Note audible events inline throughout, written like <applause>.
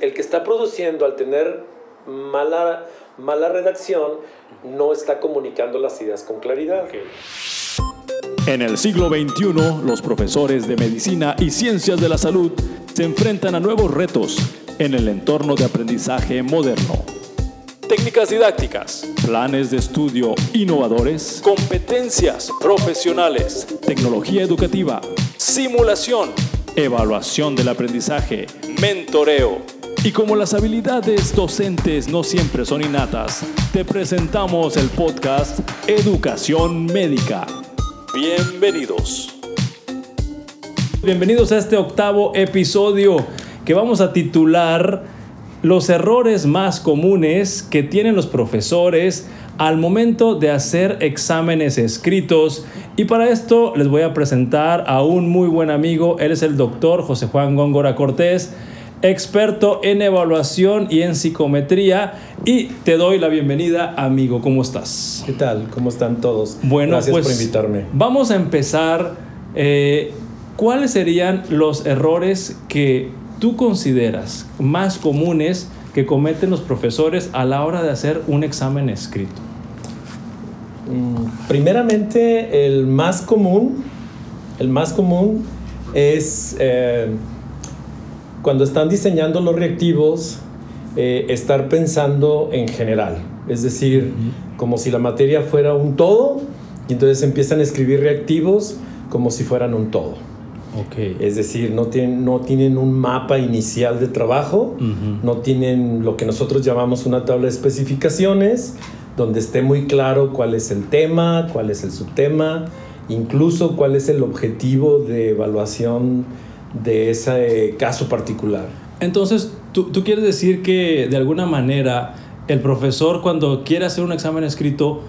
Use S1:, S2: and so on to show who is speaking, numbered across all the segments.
S1: El que está produciendo al tener mala, mala redacción no está comunicando las ideas con claridad.
S2: En el siglo XXI, los profesores de medicina y ciencias de la salud se enfrentan a nuevos retos en el entorno de aprendizaje moderno. Técnicas didácticas, planes de estudio innovadores, competencias profesionales, tecnología educativa, simulación, evaluación del aprendizaje, mentoreo. Y como las habilidades docentes no siempre son innatas, te presentamos el podcast Educación Médica. Bienvenidos. Bienvenidos a este octavo episodio que vamos a titular Los errores más comunes que tienen los profesores al momento de hacer exámenes escritos. Y para esto les voy a presentar a un muy buen amigo. Él es el doctor José Juan Góngora Cortés, experto en evaluación y en psicometría. Y te doy la bienvenida, amigo. ¿Cómo estás?
S1: ¿Qué tal? ¿Cómo están todos?
S2: Bueno,
S1: Gracias
S2: pues
S1: por invitarme.
S2: Vamos a empezar. eh, ¿Cuáles serían los errores que tú consideras más comunes que cometen los profesores a la hora de hacer un examen escrito?
S1: Mm, Primeramente, el más común, el más común es eh, cuando están diseñando los reactivos, eh, estar pensando en general. Es decir, como si la materia fuera un todo, y entonces empiezan a escribir reactivos como si fueran un todo.
S2: Ok.
S1: Es decir, no tienen, no tienen un mapa inicial de trabajo,
S2: Ujú.
S1: no tienen lo que nosotros llamamos una tabla de especificaciones, donde esté muy claro cuál es el tema, cuál es el subtema, incluso cuál es el objetivo de evaluación de ese caso particular.
S2: Entonces, ¿tú, tú quieres decir que de alguna manera el profesor cuando quiere hacer un examen escrito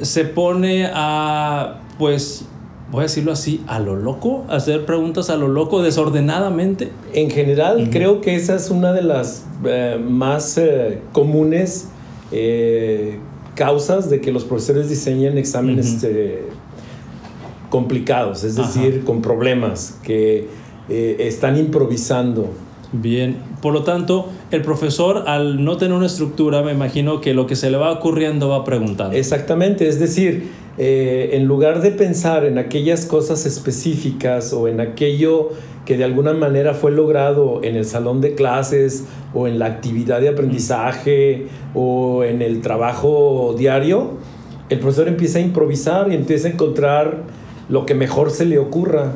S2: se pone a, pues, voy a decirlo así, a lo loco, a hacer preguntas a lo loco, desordenadamente?
S1: En general, creo que esa es una de las eh, más eh, comunes eh, causas de que los profesores diseñen exámenes complicados, es
S2: Ajá.
S1: decir, con problemas, que eh, están improvisando.
S2: Bien, por lo tanto, el profesor al no tener una estructura, me imagino que lo que se le va ocurriendo va preguntando.
S1: Exactamente, es decir, eh, en lugar de pensar en aquellas cosas específicas o en aquello que de alguna manera fue logrado en el salón de clases o en la actividad de aprendizaje o en el trabajo diario, el profesor empieza a improvisar y empieza a encontrar lo que mejor se le ocurra.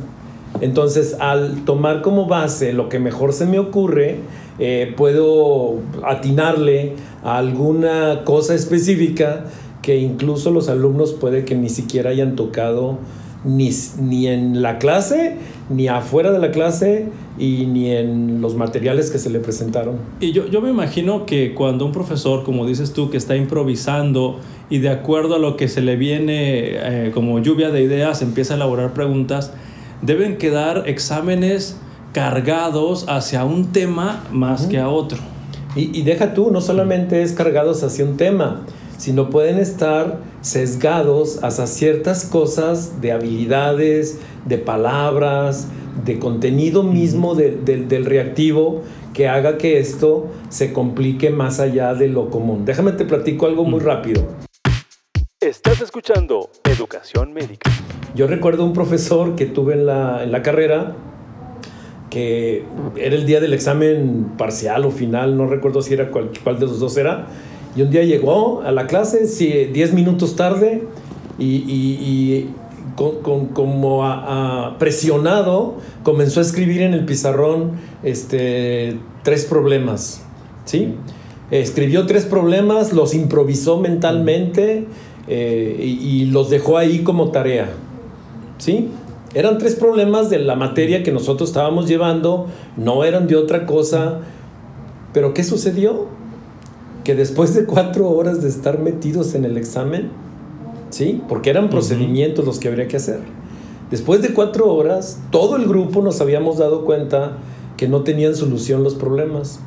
S1: Entonces, al tomar como base lo que mejor se me ocurre, eh, puedo atinarle a alguna cosa específica que incluso los alumnos puede que ni siquiera hayan tocado ni, ni en la clase, ni afuera de la clase y ni en los materiales que se le presentaron.
S2: Y yo, yo me imagino que cuando un profesor, como dices tú, que está improvisando y de acuerdo a lo que se le viene eh, como lluvia de ideas, empieza a elaborar preguntas, deben quedar exámenes cargados hacia un tema más que a otro.
S1: Y, y deja tú, no solamente es cargados hacia un tema, sino pueden estar sesgados hacia ciertas cosas de habilidades, de palabras, de contenido mismo de- de- del reactivo que haga que esto se complique más allá de lo común. Déjame te platico algo muy rápido.
S2: Estás escuchando Educación Médica.
S1: Yo recuerdo un profesor que tuve en la, en la carrera que era el día del examen parcial o final, no recuerdo si era cuál, cuál de los dos era, y un día llegó a la clase, sí, 10 minutos tarde, y, y- con- con- como presionado comenzó a escribir en el pizarrón este, tres problemas, ¿sí? Escribió tres problemas, los improvisó mentalmente eh, y los dejó ahí como tarea, ¿sí? Eran tres problemas de la materia que nosotros estábamos llevando, no eran de otra cosa, pero ¿qué sucedió? Que después de cuatro horas de estar metidos en el examen, ¿sí? Porque eran procedimientos los que habría que hacer. Después de cuatro horas, todo el grupo nos habíamos dado cuenta que no tenían solución los problemas,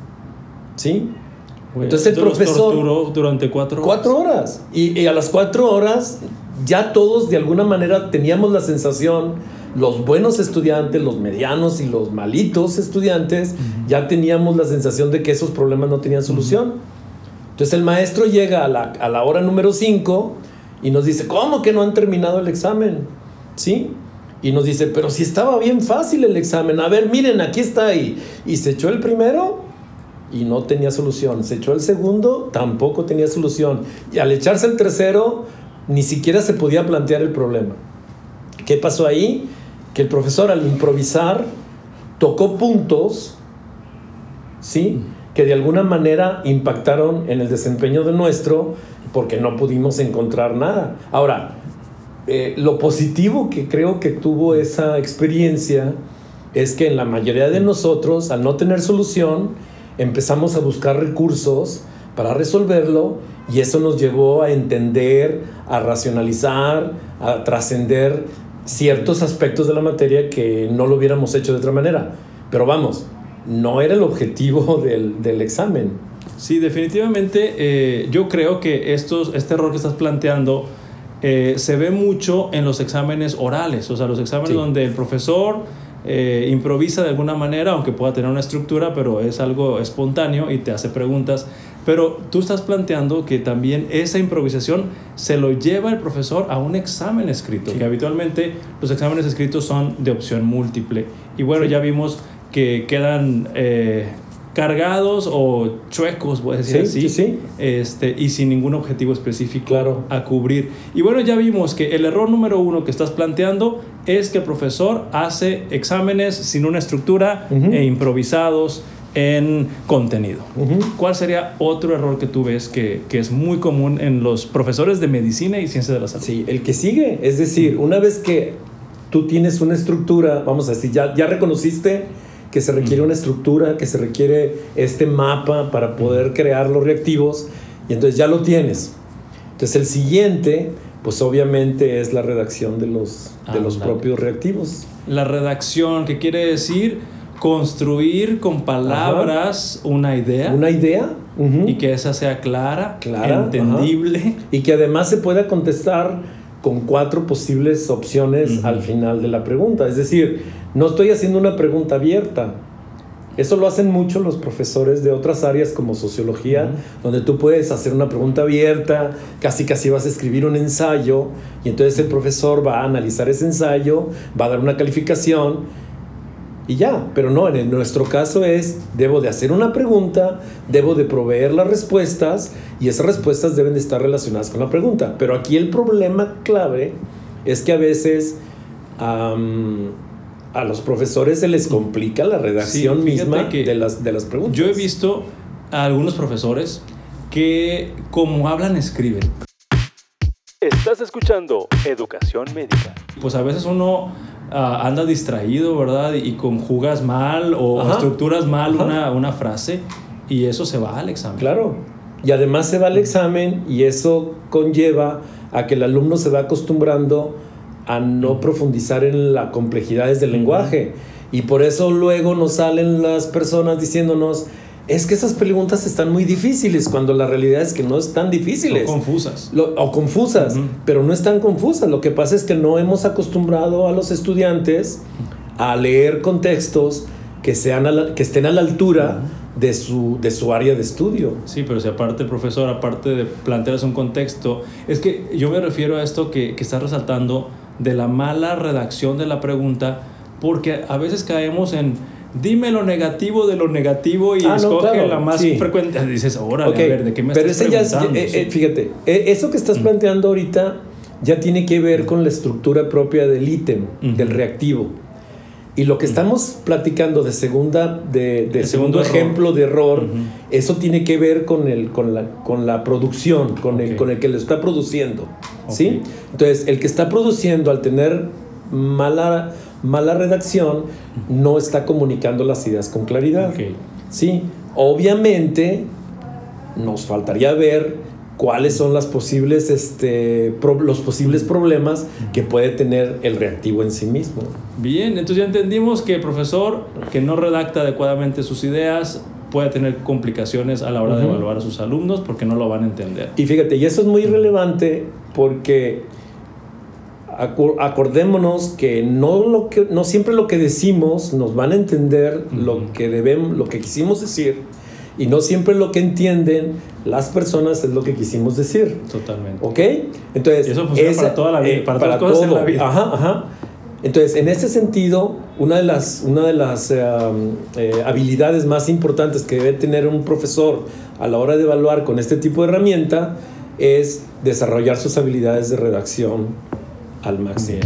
S1: ¿sí? Entonces el profesor-
S2: torturó durante cuatro horas.
S1: Cuatro horas. Y, y a las cuatro horas ya todos de alguna manera teníamos la sensación los buenos estudiantes, los medianos y los malitos estudiantes, ya teníamos la sensación de que esos problemas no tenían solución. Entonces el maestro llega a la, a la hora número 5 y nos dice, ¿cómo que no han terminado el examen? ¿Sí? Y nos dice, pero si estaba bien fácil el examen, a ver, miren, aquí está ahí. Y se echó el primero y no tenía solución. Se echó el segundo, tampoco tenía solución. Y al echarse el tercero, ni siquiera se podía plantear el problema. ¿Qué pasó ahí? Que el profesor al improvisar tocó puntos, ¿sí? Que de alguna manera impactaron en el desempeño de nuestro, porque no pudimos encontrar nada. Ahora, eh, lo positivo que creo que tuvo esa experiencia es que en la mayoría de nosotros, al no tener solución, empezamos a buscar recursos para resolverlo y eso nos llevó a entender, a racionalizar, a trascender ciertos aspectos de la materia que no lo hubiéramos hecho de otra manera. Pero vamos, no era el objetivo <laughs> del, examen.
S2: Sí, definitivamente eh, yo creo que estos, este error que estás planteando eh, se ve mucho en los exámenes orales, o sea, los exámenes donde el profesor eh, improvisa de alguna manera, aunque pueda tener una estructura, pero es algo espontáneo y te hace preguntas. Pero tú estás planteando que también esa improvisación se lo lleva el profesor a un examen escrito, que habitualmente los exámenes escritos son de opción múltiple. Y bueno, ya vimos que quedan eh, cargados o chuecos, voy a decir así, sí, Este, y sin ningún objetivo específico
S1: claro.
S2: a cubrir. Y bueno, ya vimos que el error número uno que estás planteando es que el profesor hace exámenes sin una estructura e improvisados en contenido. ¿Cuál sería otro error que tú ves que, que, es muy común en los profesores de medicina y ciencia de la salud?
S1: Sí, el que sigue, es decir, una vez que tú tienes una estructura, vamos a decir, ya, ya reconociste que se requiere una estructura, que se requiere este mapa para poder crear los reactivos y entonces ya lo tienes. Entonces el siguiente, pues obviamente es la redacción de los, de los propios reactivos.
S2: La redacción, ¿qué quiere decir? Construir con palabras una idea.
S1: Una idea.
S2: Y que esa sea clara, clara entendible.
S1: Y que además se pueda contestar con cuatro posibles opciones al final de la pregunta. Es decir, no estoy haciendo una pregunta abierta. Eso lo hacen mucho los profesores de otras áreas como sociología, donde tú puedes hacer una pregunta abierta, casi casi vas a escribir un ensayo y entonces el profesor va a analizar ese ensayo, va a dar una calificación y ya, pero no, en nuestro caso es, debo de hacer una pregunta, debo de proveer las respuestas y esas respuestas deben de estar relacionadas con la pregunta. Pero aquí el problema clave es que a veces a los profesores se les complica la redacción misma de, las, de las preguntas.
S2: Yo he visto a algunos profesores que como hablan, escriben.
S3: Estás escuchando Educación Médica.
S2: Pues a veces uno Anda distraído, ¿verdad? Y conjugas mal o estructuras mal una, una, frase y eso se va al examen.
S1: Claro. Y además se va al examen y eso conlleva a que el alumno se va acostumbrando a no profundizar en las complejidades del lenguaje. Y por eso luego nos salen las personas diciéndonos, es que esas preguntas están muy difíciles cuando la realidad es que no están difíciles.
S2: O confusas.
S1: o confusas, pero no están confusas. Lo que pasa es que no hemos acostumbrado a los estudiantes a leer contextos que, sean que estén a la altura de, su, de su área de estudio.
S2: Sí, pero si aparte, profesor, aparte de plantearles un contexto, es que yo me refiero a esto que, que está resaltando de la mala redacción de la pregunta, porque a veces caemos en dime lo negativo de lo negativo y ah, escoge la más frecuente. <laughs> Dices, ahora, a ver, ¿de qué me Pero estás ese
S1: ya, eh, eh, fíjate, eh, eso que estás mm. planteando ahorita ya tiene que ver con la estructura propia del ítem, del reactivo. Y lo que estamos platicando de segunda, de, segundo, ejemplo de error, eso tiene que ver con, el, con, la, con la producción, con, el, con el que lo está produciendo. ¿sí? Entonces, el que está produciendo al tener mala mala redacción no está comunicando las ideas con claridad. Sí, obviamente nos faltaría ver cuáles son las posibles, este, los posibles problemas que puede tener el reactivo en sí mismo.
S2: Bien, entonces ya entendimos que el profesor que no redacta adecuadamente sus ideas puede tener complicaciones a la hora de evaluar a sus alumnos porque no lo van a entender.
S1: Y fíjate, y eso es muy relevante porque acordémonos que no, lo que no siempre lo que decimos nos van a entender lo que debemos, lo que quisimos decir y no siempre lo que entienden las personas es lo que quisimos decir.
S2: Totalmente.
S1: ¿Ok? Entonces,
S2: eso funciona para toda la vida, eh, para, todas cosas en la vida.
S1: Ajá, ajá. Entonces, en ese sentido, una de las, una de las eh, eh, habilidades más importantes que debe tener un profesor a la hora de evaluar con este tipo de herramienta es desarrollar sus habilidades de redacción al máximo.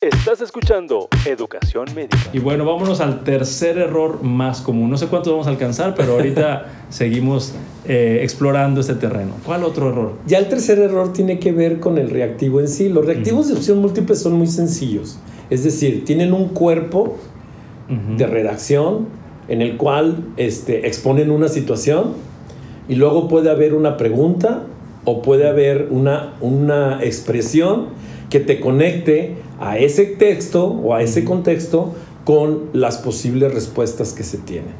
S3: Estás escuchando Educación Médica.
S2: Y bueno, vámonos al tercer error más común. No sé cuánto vamos a alcanzar, pero ahorita <laughs> seguimos eh, explorando este terreno. ¿Cuál otro error?
S1: Ya el tercer error tiene que ver con el reactivo en sí. Los reactivos de opción múltiple son muy sencillos. Es decir, tienen un cuerpo de redacción en el cual este, exponen una situación y luego puede haber una pregunta o puede haber una, una expresión que te conecte a ese texto o a ese contexto con las posibles respuestas que se tienen.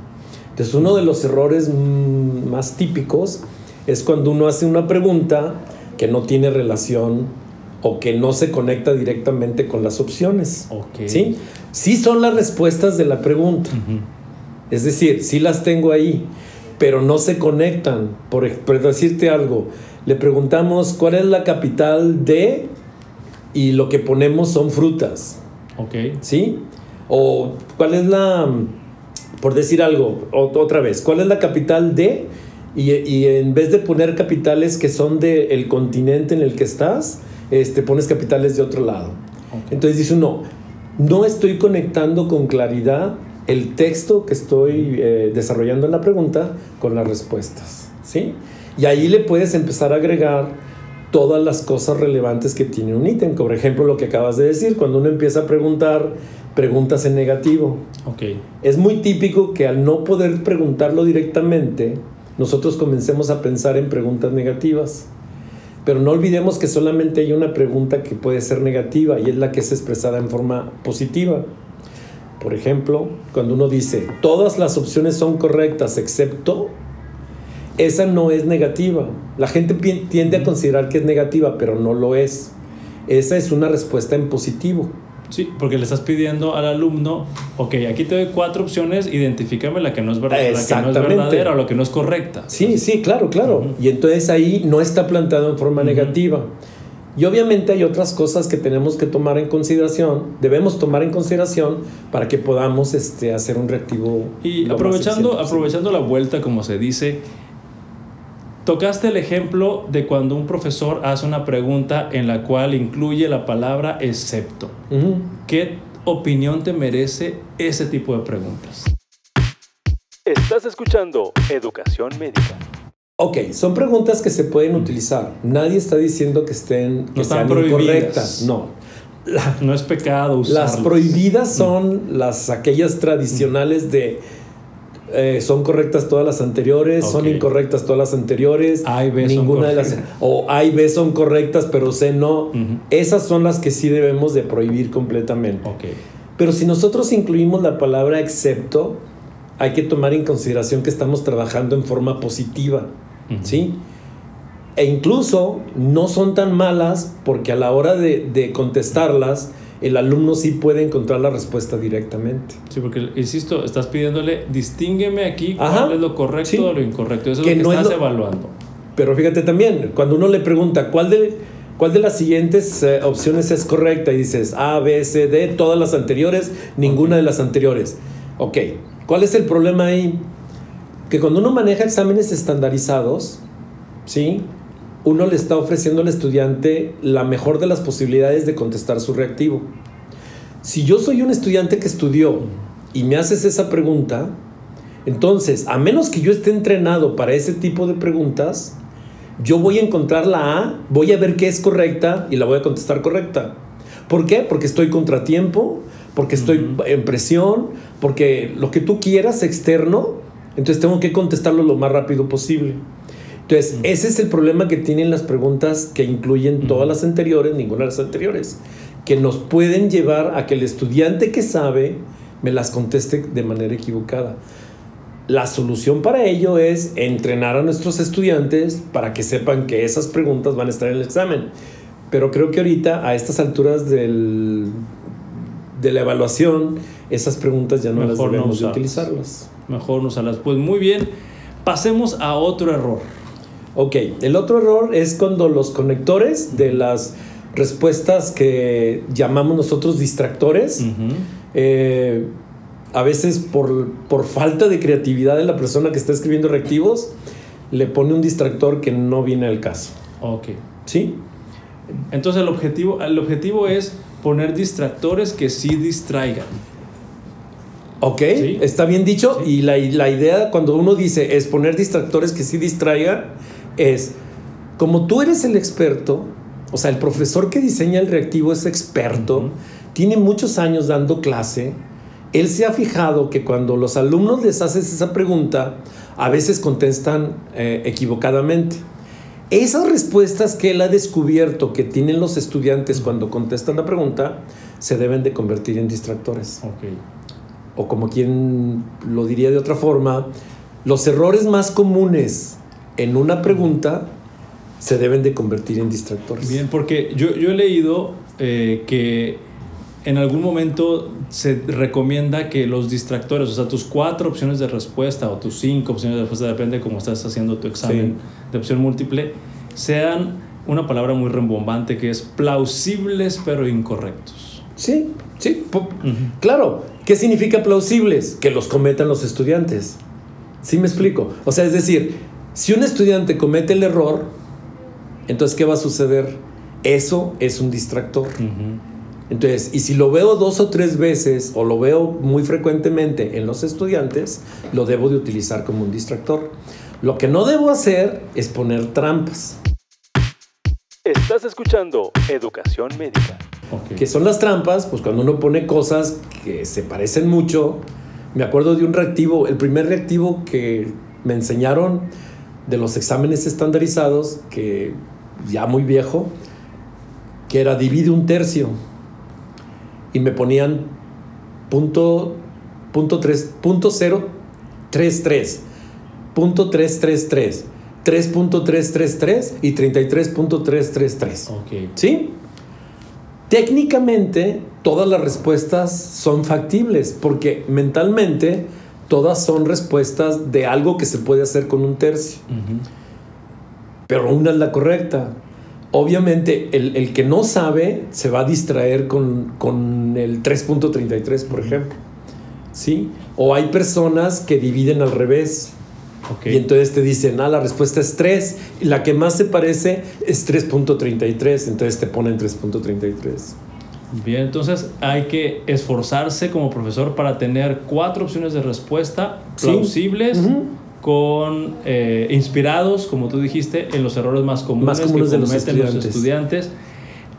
S1: Entonces uno de los errores más típicos es cuando uno hace una pregunta que no tiene relación o que no se conecta directamente con las opciones. ¿sí? sí son las respuestas de la pregunta. Es decir, sí las tengo ahí, pero no se conectan. Por, por decirte algo, le preguntamos cuál es la capital de y lo que ponemos son frutas.
S2: Ok.
S1: ¿Sí? O cuál es la, por decir algo, otra vez, cuál es la capital de, y, en vez de poner capitales que son del el continente en el que estás, este, pones capitales de otro lado. Entonces dice uno, no estoy conectando con claridad el texto que estoy eh, desarrollando en la pregunta con las respuestas. ¿sí? Y ahí le puedes empezar a agregar todas las cosas relevantes que tiene un ítem. Por ejemplo, lo que acabas de decir, cuando uno empieza a preguntar preguntas en negativo.
S2: Okay.
S1: Es muy típico que al no poder preguntarlo directamente, nosotros comencemos a pensar en preguntas negativas. Pero no olvidemos que solamente hay una pregunta que puede ser negativa y es la que es expresada en forma positiva. Por ejemplo, cuando uno dice, todas las opciones son correctas excepto, esa no es negativa. La gente tiende a considerar que es negativa, pero no lo es. Esa es una respuesta en positivo.
S2: Sí, porque le estás pidiendo al alumno, ok, aquí te doy cuatro opciones, identifícame la que no es, verdad, la que no es verdadera o la que no es correcta.
S1: Sí, sí, claro, claro. Y entonces ahí no está planteado en forma negativa. Y obviamente hay otras cosas que tenemos que tomar en consideración, debemos tomar en consideración para que podamos este, hacer un reactivo.
S2: Y aprovechando, aprovechando la vuelta, como se dice, Tocaste el ejemplo de cuando un profesor hace una pregunta en la cual incluye la palabra excepto. ¿Qué opinión te merece ese tipo de preguntas?
S3: Estás escuchando Educación Médica.
S1: Ok, son preguntas que se pueden utilizar. Nadie está diciendo que estén que sean incorrectas. No.
S2: no es pecado
S1: usarlas. Las prohibidas son las aquellas tradicionales de eh, son correctas todas las anteriores, son incorrectas todas las anteriores,
S2: A y B
S1: ninguna de las o A y B son correctas, pero C no. Esas son las que sí debemos de prohibir completamente. Pero si nosotros incluimos la palabra excepto, hay que tomar en consideración que estamos trabajando en forma positiva, ¿sí? E incluso no son tan malas porque a la hora de, de contestarlas, el alumno sí puede encontrar la respuesta directamente.
S2: Sí, porque, insisto, estás pidiéndole, distíngueme aquí cuál es lo correcto o lo incorrecto. Eso es lo que estás evaluando.
S1: Pero fíjate también, cuando uno le pregunta cuál de, cuál de las siguientes eh, opciones es correcta y dices A, B, C, D, todas las anteriores, ninguna de las anteriores. Ok, ¿cuál es el problema ahí? Que cuando uno maneja exámenes estandarizados, ¿sí? Uno le está ofreciendo al estudiante la mejor de las posibilidades de contestar su reactivo. Si yo soy un estudiante que estudió y me haces esa pregunta, entonces, a menos que yo esté entrenado para ese tipo de preguntas, yo voy a encontrar la A, voy a ver qué es correcta y la voy a contestar correcta. ¿Por qué? Porque estoy contratiempo, porque estoy en presión, porque lo que tú quieras externo, entonces tengo que contestarlo lo más rápido posible. Entonces, ese es el problema que tienen las preguntas que incluyen todas las anteriores, ninguna de las anteriores, que nos pueden llevar a que el estudiante que sabe me las conteste de manera equivocada. La solución para ello es entrenar a nuestros estudiantes para que sepan que esas preguntas van a estar en el examen. Pero creo que ahorita, a estas alturas del, de la evaluación, esas preguntas ya no las
S2: Mejor no
S1: debemos de utilizarlas.
S2: Mejor no usarlas. Pues muy bien, pasemos a otro error.
S1: Ok, el otro error es cuando los conectores de las respuestas que llamamos nosotros distractores, eh, a veces por, por falta de creatividad de la persona que está escribiendo reactivos, le pone un distractor que no viene al caso.
S2: Ok.
S1: ¿Sí?
S2: Entonces el objetivo, el objetivo es poner distractores que sí distraigan.
S1: Ok,
S2: Sí.
S1: está bien dicho.
S2: Sí.
S1: Y la, la idea cuando uno dice es poner distractores que sí distraigan, es como tú eres el experto, o sea, el profesor que diseña el reactivo es experto, tiene muchos años dando clase, él se ha fijado que cuando los alumnos les haces esa pregunta, a veces contestan eh, equivocadamente. Esas respuestas que él ha descubierto que tienen los estudiantes cuando contestan la pregunta, se deben de convertir en distractores. O como quien lo diría de otra forma, los errores más comunes en una pregunta se deben de convertir en distractores.
S2: Bien, porque yo, yo he leído eh, que en algún momento se recomienda que los distractores, o sea, tus cuatro opciones de respuesta o tus cinco opciones de respuesta, depende de cómo estás haciendo tu examen de opción múltiple, sean una palabra muy rembombante que es plausibles pero incorrectos.
S1: Sí, sí, claro. ¿Qué significa plausibles? Que los cometan los estudiantes. ¿Sí me explico? O sea, es decir, si un estudiante comete el error, entonces, ¿qué va a suceder? Eso es un distractor.
S2: Ujú.
S1: Entonces, y si lo veo dos o tres veces o lo veo muy frecuentemente en los estudiantes, lo debo de utilizar como un distractor. Lo que no debo hacer es poner trampas.
S3: Estás escuchando Educación Médica.
S2: Ok.
S1: ¿Qué son las trampas? Pues cuando uno pone cosas que se parecen mucho. Me acuerdo de un reactivo, el primer reactivo que me enseñaron de los exámenes estandarizados, que ya muy viejo, que era divide un tercio. Y me ponían punto, punto, tres, punto cero, tres, tres, punto tres, tres, tres, 3.333 y 33.333.
S2: Ok.
S1: ¿Sí? Técnicamente, todas las respuestas son factibles porque mentalmente todas son respuestas de algo que se puede hacer con un tercio, pero una es la correcta. Obviamente, el, el que no sabe se va a distraer con, con el 3.33, por ejemplo. ¿Sí? O hay personas que dividen al revés.
S2: Ok.
S1: Y entonces te dicen, ah, la respuesta es 3. Y la que más se parece es 3.33. Entonces te ponen 3.33.
S2: Bien, entonces hay que esforzarse como profesor para tener cuatro opciones de respuesta
S1: Sí.
S2: plausibles, con eh, inspirados, como tú dijiste, en los errores más comunes,
S1: Más comunes
S2: que
S1: de los
S2: cometen los
S1: estudiantes.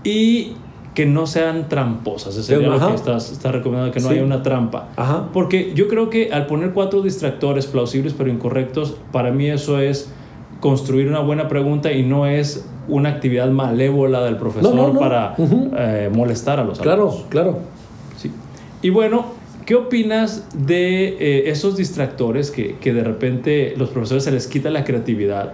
S2: y que no sean tramposas. Eso sería lo que estás, estás recomendando, que no
S1: Sí.
S2: haya una trampa.
S1: Ajá.
S2: Porque yo creo que al poner cuatro distractores plausibles pero incorrectos, para mí eso es construir una buena pregunta y no es una actividad malévola del profesor
S1: No, no, no.
S2: para eh, molestar a los
S1: Claro,
S2: alumnos.
S1: claro.
S2: Sí. Y bueno, ¿qué opinas de eh, esos distractores que, que de repente los profesores se les quita la creatividad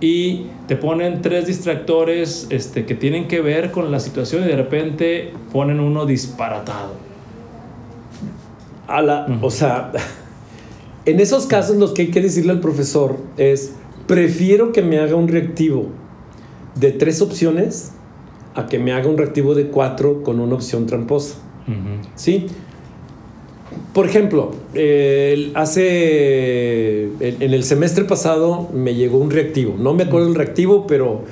S2: y te ponen tres distractores este, que tienen que ver con la situación y de repente ponen uno disparatado?
S1: A la. O sea, en esos casos lo que hay que decirle al profesor es, prefiero que me haga un reactivo de tres opciones a que me haga un reactivo de cuatro con una opción tramposa. ¿Sí? Por ejemplo, hace en, el semestre pasado me llegó un reactivo. No me acuerdo el reactivo, pero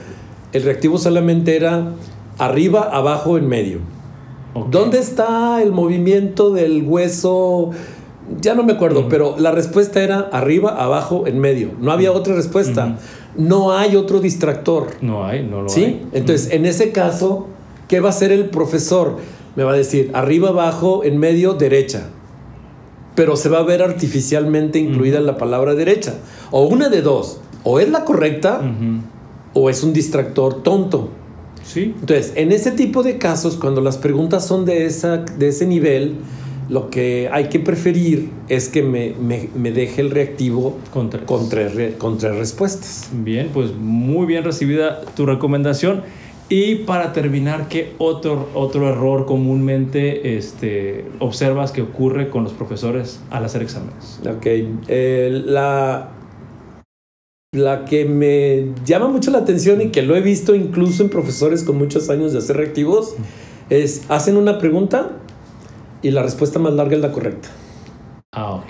S1: el reactivo solamente era arriba, abajo, en medio. ¿Dónde está el movimiento del hueso? Ya no me acuerdo, pero la respuesta era arriba, abajo, en medio. No había otra respuesta. No hay otro distractor.
S2: No hay, no lo
S1: ¿Sí?
S2: hay.
S1: Entonces, en ese caso, ¿qué va a hacer el profesor? Me va a decir arriba, abajo, en medio, derecha. Pero se va a ver artificialmente incluida la palabra derecha. O una de dos. O es la correcta o es un distractor tonto.
S2: Sí.
S1: Entonces, en ese tipo de casos, cuando las preguntas son de, esa, de ese nivel, lo que hay que preferir es que me, me- me deje el reactivo
S2: Con tres.
S1: con tres, re- con tres respuestas.
S2: Bien, pues muy bien recibida tu recomendación. Y para terminar, ¿qué otro, otro error comúnmente este, observas que ocurre con los profesores al hacer exámenes?
S1: Ok, eh, la, la que me llama mucho la atención y que lo he visto incluso en profesores con muchos años de hacer reactivos es hacen una pregunta y la respuesta más larga es la correcta.
S2: Ah, ok.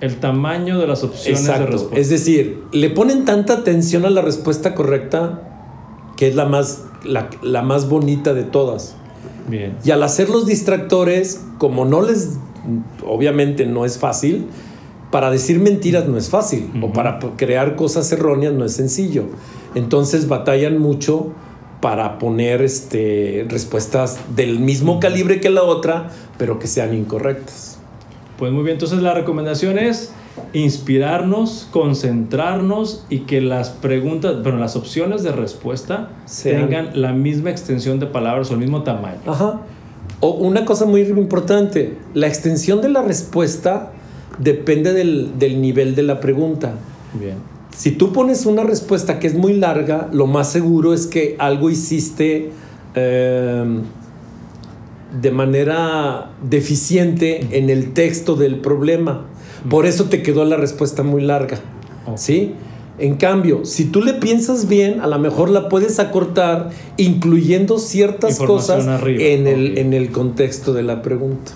S2: El tamaño de las opciones de respuesta.
S1: Es decir, le ponen tanta atención a la respuesta correcta que es la más, la, la más bonita de todas.
S2: Bien.
S1: Y al hacer los distractores, como no les, obviamente no es fácil, para decir mentiras no es fácil, o para crear cosas erróneas no es sencillo. Entonces batallan mucho para poner este, respuestas del mismo calibre que la otra, pero que sean incorrectas.
S2: Pues muy bien, entonces la recomendación es inspirarnos, concentrarnos y que las preguntas, bueno, las opciones de respuesta
S1: Sean-
S2: tengan la misma extensión de palabras o el mismo tamaño.
S1: Ajá. O una cosa muy importante, la extensión de la respuesta depende del, del nivel de la pregunta.
S2: Bien.
S1: Si tú pones una respuesta que es muy larga, lo más seguro es que algo hiciste eh, de manera deficiente en el texto del problema. Por eso te quedó la respuesta muy larga. ¿Sí? En cambio, si tú le piensas bien, a lo mejor la puedes acortar incluyendo ciertas cosas
S2: arriba,
S1: en, el, en el contexto de la pregunta.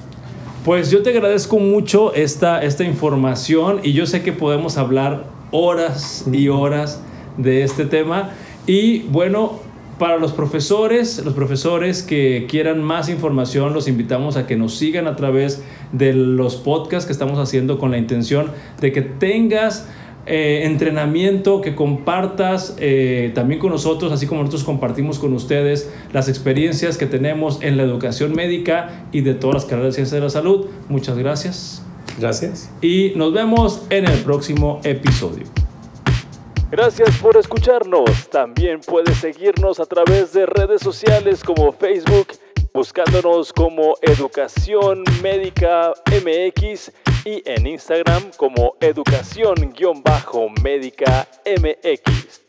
S2: Pues yo te agradezco mucho esta, esta información y yo sé que podemos hablar horas y horas de este tema. Y bueno, para los profesores, los profesores que quieran más información, los invitamos a que nos sigan a través de los podcasts que estamos haciendo con la intención de que tengas eh, entrenamiento, que compartas eh, también con nosotros, así como nosotros compartimos con ustedes las experiencias que tenemos en la educación médica y de todas las carreras de ciencia de la salud. Muchas gracias
S1: Gracias.
S2: y nos vemos en el próximo episodio.
S3: Gracias por escucharnos. También puedes seguirnos a través de redes sociales como Facebook, buscándonos como Educación Médica MX y en Instagram como Educación-Médica MX.